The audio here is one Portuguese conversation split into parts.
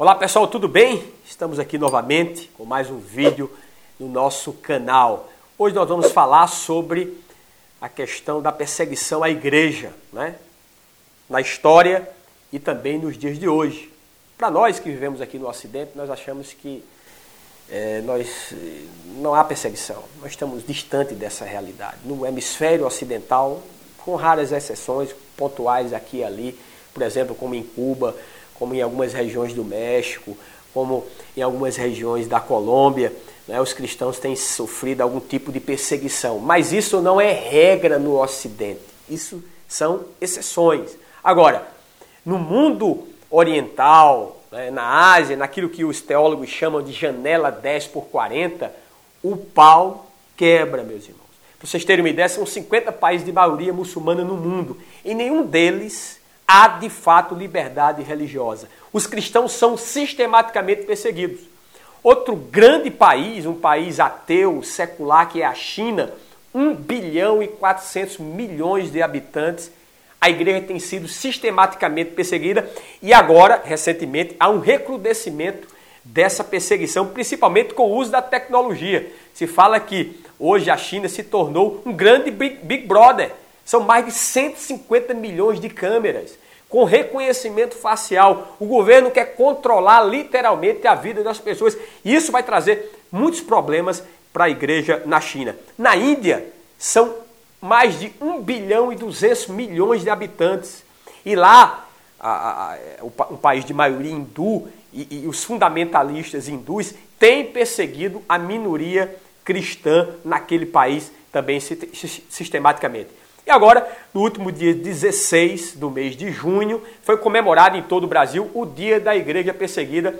Olá pessoal, tudo bem? Estamos aqui novamente com mais um vídeo no nosso canal. Hoje nós vamos falar sobre a questão da perseguição à igreja, né? Na história e também nos dias de hoje. Para nós que vivemos aqui no Ocidente, nós achamos que é, nós não há perseguição. Nós estamos distante dessa realidade. No hemisfério ocidental, com raras exceções pontuais aqui e ali, por exemplo, como em Cuba, como em algumas regiões do México, como em algumas regiões da Colômbia, né, os cristãos têm sofrido algum tipo de perseguição. Mas isso não é regra no Ocidente. Isso são exceções. Agora, no mundo oriental, né, na Ásia, naquilo que os teólogos chamam de janela 10 por 40, o pau quebra, meus irmãos. Para vocês terem uma ideia, são 50 países de maioria muçulmana no mundo. E nenhum deles há de fato liberdade religiosa. Os cristãos são sistematicamente perseguidos. Outro grande país, um país ateu, secular, que é a China, 1 bilhão e 400 milhões de habitantes, a igreja tem sido sistematicamente perseguida e agora, recentemente, há um recrudescimento dessa perseguição, principalmente com o uso da tecnologia. Se fala que hoje a China se tornou um grande Big, Big Brother. São mais de 150 milhões de câmeras com reconhecimento facial. O governo quer controlar literalmente a vida das pessoas. E isso vai trazer muitos problemas para a igreja na China. Na Índia, são mais de 1 bilhão e 200 milhões de habitantes. E lá, a, a, um país de maioria hindu e, e os fundamentalistas hindus têm perseguido a minoria cristã naquele país também sistematicamente. E agora, no último dia 16 do mês de junho, foi comemorado em todo o Brasil o Dia da Igreja Perseguida.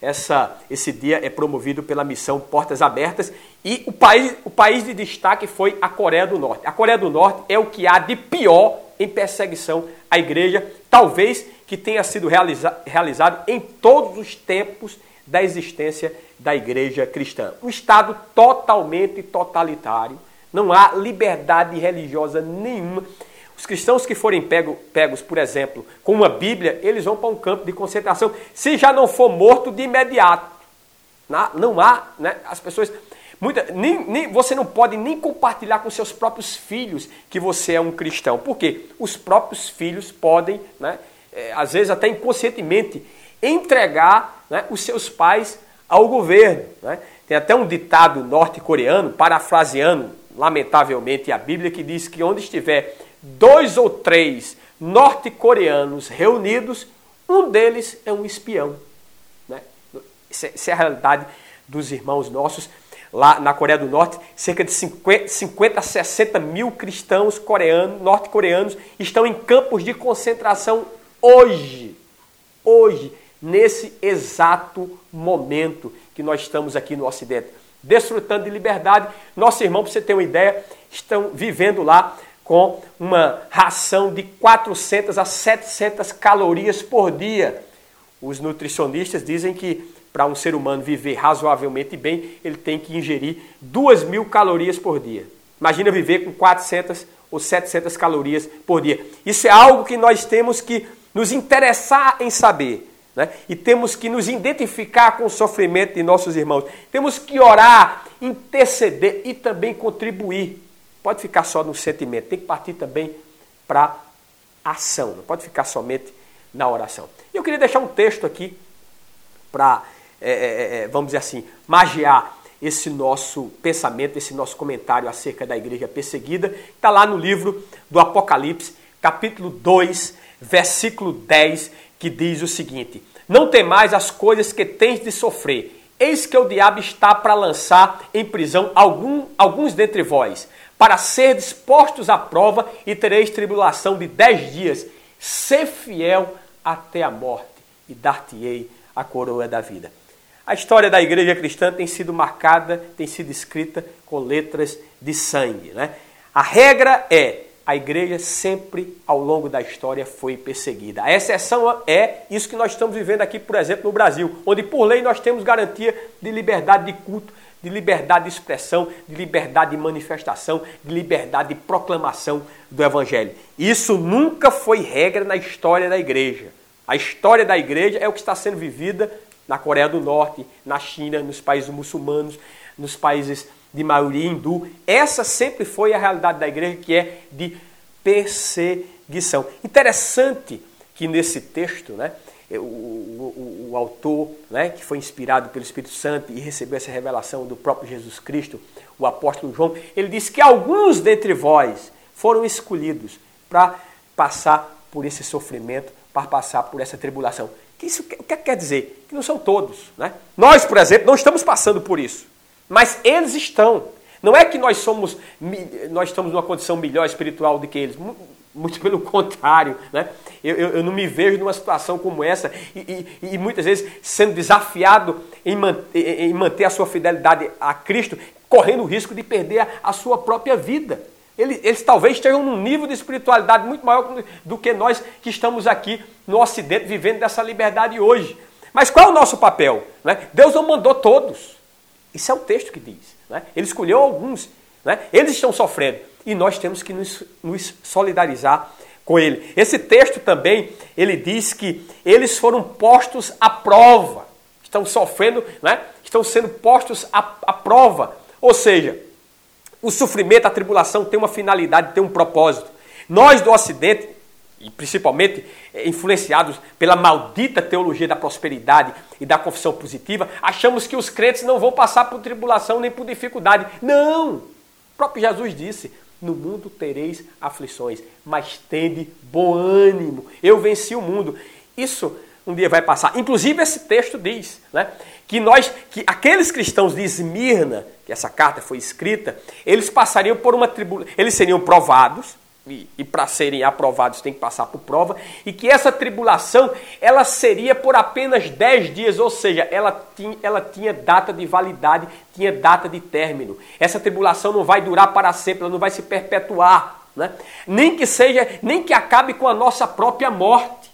Essa, esse dia é promovido pela missão Portas Abertas e o país, o país de destaque foi a Coreia do Norte. A Coreia do Norte é o que há de pior em perseguição à igreja, talvez que tenha sido realiza, realizado em todos os tempos da existência da igreja cristã. Um Estado totalmente totalitário, não há liberdade religiosa nenhuma. Os cristãos que forem pego, pegos, por exemplo, com uma Bíblia, eles vão para um campo de concentração, se já não for morto de imediato. Não há, né? As pessoas. Muita, nem, nem, você não pode nem compartilhar com seus próprios filhos que você é um cristão. Por quê? Os próprios filhos podem, né, é, às vezes até inconscientemente, entregar né, os seus pais ao governo. Né? Tem até um ditado norte-coreano, parafraseando lamentavelmente, a Bíblia que diz que onde estiver dois ou três norte-coreanos reunidos, um deles é um espião. Né? Essa é a realidade dos irmãos nossos. Lá na Coreia do Norte, cerca de 50, 50 a 60 mil cristãos coreanos, norte-coreanos estão em campos de concentração hoje. Hoje, nesse exato momento que nós estamos aqui no Ocidente desfrutando de liberdade. Nosso irmão, para você ter uma ideia, estão vivendo lá com uma ração de 400 a 700 calorias por dia. Os nutricionistas dizem que para um ser humano viver razoavelmente bem, ele tem que ingerir 2 mil calorias por dia. Imagina viver com 400 ou 700 calorias por dia. Isso é algo que nós temos que nos interessar em saber. Né? E temos que nos identificar com o sofrimento de nossos irmãos. Temos que orar, interceder e também contribuir. Pode ficar só no sentimento, tem que partir também para ação, não pode ficar somente na oração. Eu queria deixar um texto aqui para, é, é, é, é, vamos dizer assim, magiar esse nosso pensamento, esse nosso comentário acerca da igreja perseguida. Está lá no livro do Apocalipse, capítulo 2, versículo 10, que diz o seguinte: Não temais as coisas que tens de sofrer. Eis que o diabo está para lançar em prisão algum, alguns dentre vós, para ser postos à prova e tereis tribulação de dez dias. Ser fiel até a morte e dar-te-ei a coroa da vida. A história da igreja cristã tem sido marcada, tem sido escrita com letras de sangue. Né? A regra é a igreja sempre ao longo da história foi perseguida. A exceção é isso que nós estamos vivendo aqui, por exemplo, no Brasil, onde por lei nós temos garantia de liberdade de culto, de liberdade de expressão, de liberdade de manifestação, de liberdade de proclamação do evangelho. Isso nunca foi regra na história da igreja. A história da igreja é o que está sendo vivida na Coreia do Norte, na China, nos países muçulmanos, nos países de maioria hindu. Essa sempre foi a realidade da igreja, que é de perseguição. Interessante que nesse texto, né, o, o, o, autor, né, que foi inspirado pelo Espírito Santo e recebeu essa revelação do próprio Jesus Cristo, o apóstolo João, ele diz que alguns dentre vós foram escolhidos para passar por esse sofrimento, para passar por essa tribulação. Que isso, o que quer dizer? Que não são todos. Né? Nós, por exemplo, não estamos passando por isso, mas eles estão. Não é que nós somos, nós estamos numa condição melhor espiritual do que eles. Muito pelo contrário, né? Eu, eu, eu, não me vejo numa situação como essa e, e, e muitas vezes sendo desafiado em manter, em manter, a sua fidelidade a Cristo, correndo o risco de perder a, a sua própria vida. Eles, eles, talvez estejam num nível de espiritualidade muito maior do que nós que estamos aqui no Ocidente vivendo dessa liberdade hoje. Mas qual é o nosso papel? Né? Deus não mandou todos. Isso é o texto que diz. Né? Ele escolheu alguns. Né? Eles estão sofrendo e nós temos que nos, nos solidarizar com ele. Esse texto também, ele diz que eles foram postos à prova, estão sofrendo, né? estão sendo postos à, à prova. Ou seja, o sofrimento, a tribulação tem uma finalidade, tem um propósito. Nós do Ocidente, e principalmente eh, influenciados pela maldita teologia da prosperidade e da confissão positiva, achamos que os crentes não vão passar por tribulação nem por dificuldade. Não! O próprio Jesus disse: no mundo tereis aflições, mas tende bom ânimo. Eu venci o mundo. Isso um dia vai passar. Inclusive esse texto diz, né, que nós, que aqueles cristãos de Esmirna, que essa carta foi escrita, eles passariam por uma tribulação, eles seriam provados, e, e para serem aprovados tem que passar por prova, e que essa tribulação ela seria por apenas 10 dias, ou seja, ela tinha, ela tinha data de validade, tinha data de término. Essa tribulação não vai durar para sempre, ela não vai se perpetuar, né? nem que seja, nem que acabe com a nossa própria morte.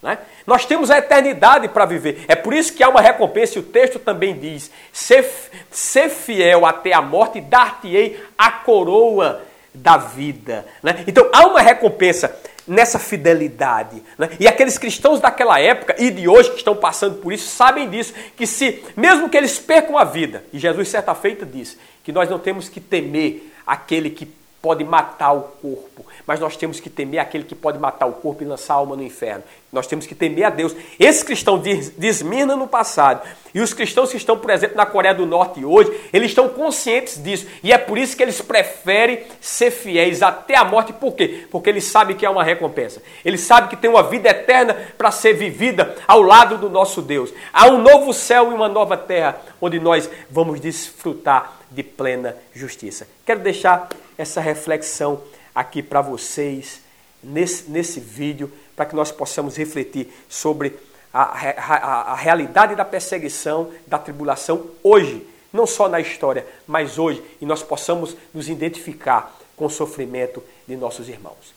Né? Nós temos a eternidade para viver. É por isso que há uma recompensa, e o texto também diz: ser, ser fiel até a morte, dar-te-ei a coroa da vida. Né? Então há uma recompensa nessa fidelidade. Né? E aqueles cristãos daquela época e de hoje que estão passando por isso sabem disso, que se, mesmo que eles percam a vida, e Jesus certa feita disse que nós não temos que temer aquele que pode matar o corpo, mas nós temos que temer aquele que pode matar o corpo e lançar a alma no inferno. Nós temos que temer a Deus. Esse cristão de, de Esmirna no passado e os cristãos que estão, por exemplo, na Coreia do Norte hoje, eles estão conscientes disso. E é por isso que eles preferem ser fiéis até a morte. Por quê? Porque eles sabem que é uma recompensa. Eles sabem que tem uma vida eterna para ser vivida ao lado do nosso Deus. Há um novo céu e uma nova terra onde nós vamos desfrutar de plena justiça. Quero deixar essa reflexão aqui para vocês nesse, nesse vídeo, para que nós possamos refletir sobre a, a, a realidade da perseguição, da tribulação hoje, não só na história, mas hoje, e nós possamos nos identificar com o sofrimento de nossos irmãos.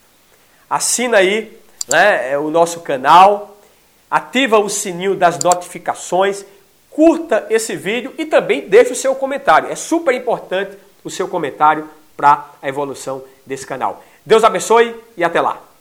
Assina aí né, o nosso canal, ativa o sininho das notificações, curta esse vídeo e também deixe o seu comentário. É super importante o seu comentário para a evolução desse canal. Deus abençoe e até lá!